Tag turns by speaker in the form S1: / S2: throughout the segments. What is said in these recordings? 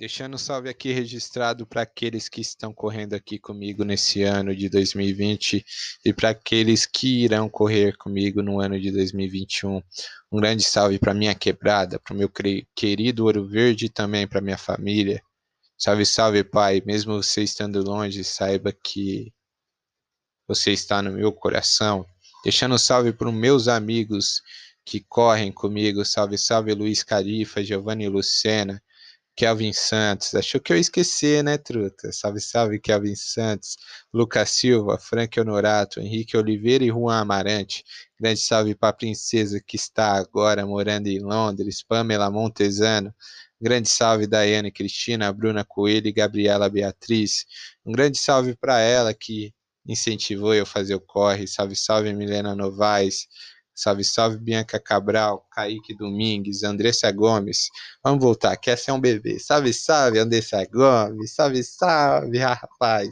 S1: Deixando um salve aqui registrado para aqueles que estão correndo aqui comigo nesse ano de 2020 e para aqueles que irão correr comigo no ano de 2021. Um grande salve para minha quebrada, para o meu querido Ouro Verde e também para minha família. Salve, salve, Pai. Mesmo você estando longe, saiba que você está no meu coração. Deixando um salve para os meus amigos que correm comigo. Salve, salve, Luiz Carifa, Giovanni Lucena. Kelvin Santos. Achou que eu ia esquecer, né, truta? Salve, salve, Kelvin Santos. Lucas Silva, Frank Honorato, Henrique Oliveira e Juan Amarante. Grande salve para a princesa que está agora morando em Londres, Pamela Montesano. Grande salve, Daiane Cristina, Bruna Coelho e Gabriela Beatriz. Um grande salve para ela que incentivou eu a fazer o corre. Salve, salve, Milena Novaes. Salve, salve, Bianca Cabral, Kaique Domingues, Andressa Gomes. Vamos voltar, que essa é um bebê. Salve, salve, Andressa Gomes. Salve, salve, rapaz.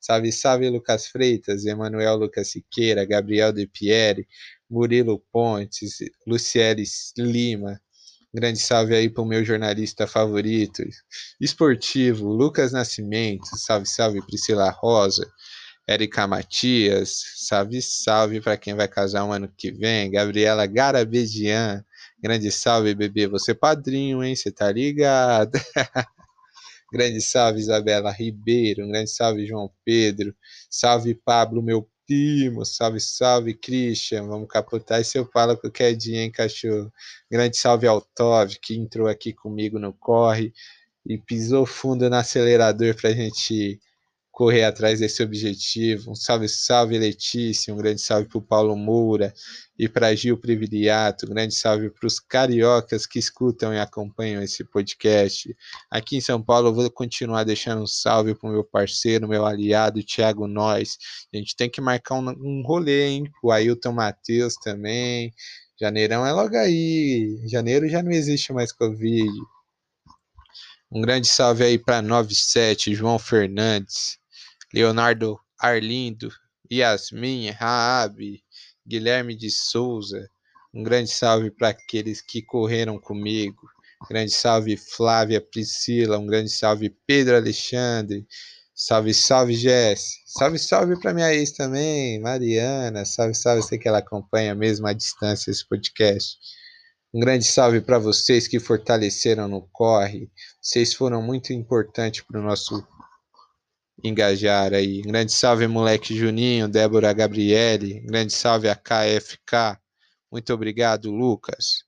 S1: Salve, salve, Lucas Freitas, Emanuel Lucas Siqueira, Gabriel De Pieri, Murilo Pontes, Luciele Lima. Grande salve aí para o meu jornalista favorito, esportivo, Lucas Nascimento. Salve, salve, Priscila Rosa. Érica Matias, salve, salve para quem vai casar um ano que vem. Gabriela Garabedian, grande salve, bebê. Você é padrinho, hein? Você tá ligado? grande salve, Isabela Ribeiro. Grande salve, João Pedro. Salve, Pablo, meu primo. Salve, salve, Christian. Vamos capotar esse eu falo qualquer dia, hein, cachorro? Grande salve ao Tov, que entrou aqui comigo no corre e pisou fundo no acelerador pra gente correr atrás desse objetivo. Um salve, salve Letícia, um grande salve para o Paulo Moura e para Gil Privilegiato, um grande salve para os cariocas que escutam e acompanham esse podcast. Aqui em São Paulo, eu vou continuar deixando um salve para o meu parceiro, meu aliado, Thiago Nós. A gente tem que marcar um, um rolê, hein? O Ailton Matheus também. Janeirão é logo aí. Janeiro já não existe mais Covid. Um grande salve aí para 97, João Fernandes. Leonardo Arlindo, Yasmin, Raab, Guilherme de Souza. Um grande salve para aqueles que correram comigo. grande salve Flávia Priscila, um grande salve Pedro Alexandre. Salve, salve Jess. Salve, salve para minha ex também, Mariana. Salve, salve, sei que ela acompanha mesmo à distância esse podcast. Um grande salve para vocês que fortaleceram no corre. Vocês foram muito importantes para o nosso engajar aí. Grande salve, moleque Juninho, Débora Gabriele. Grande salve a KFK. Muito obrigado, Lucas.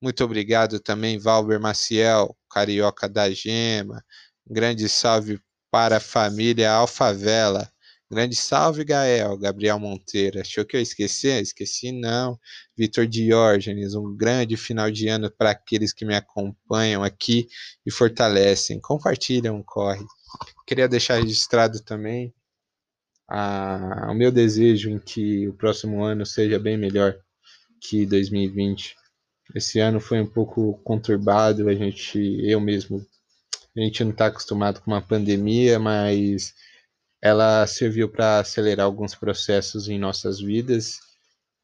S1: Muito obrigado também, Valber Maciel, Carioca da Gema. Grande salve para a família Alfavela. Grande salve, Gael, Gabriel Monteiro. Achou que eu esqueci? Esqueci não. Vitor Diógenes, um grande final de ano para aqueles que me acompanham aqui e fortalecem. Compartilham, corre. Queria deixar registrado também a, o meu desejo em que o próximo ano seja bem melhor que 2020. Esse ano foi um pouco conturbado, a gente, eu mesmo, a gente não está acostumado com uma pandemia, mas ela serviu para acelerar alguns processos em nossas vidas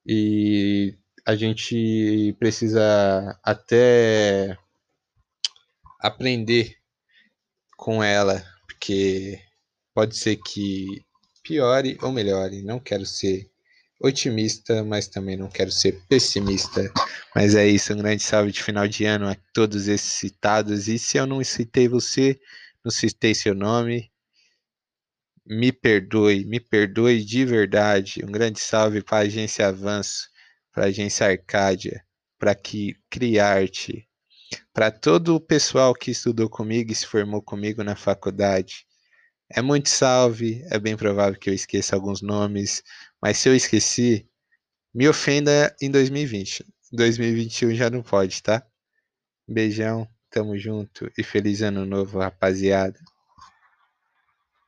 S1: e a gente precisa até aprender com ela porque pode ser que piore ou melhore. Não quero ser otimista, mas também não quero ser pessimista. Mas é isso, um grande salve de final de ano a todos esses citados. E se eu não citei você, não citei seu nome, me perdoe, me perdoe de verdade. Um grande salve para a agência Avanço, para a agência Arcádia, para que Criarte, para todo o pessoal que estudou comigo e se formou comigo na faculdade. É muito salve, é bem provável que eu esqueça alguns nomes, mas se eu esqueci, me ofenda em 2020. 2021 já não pode, tá? Beijão, tamo junto e feliz ano novo, rapaziada.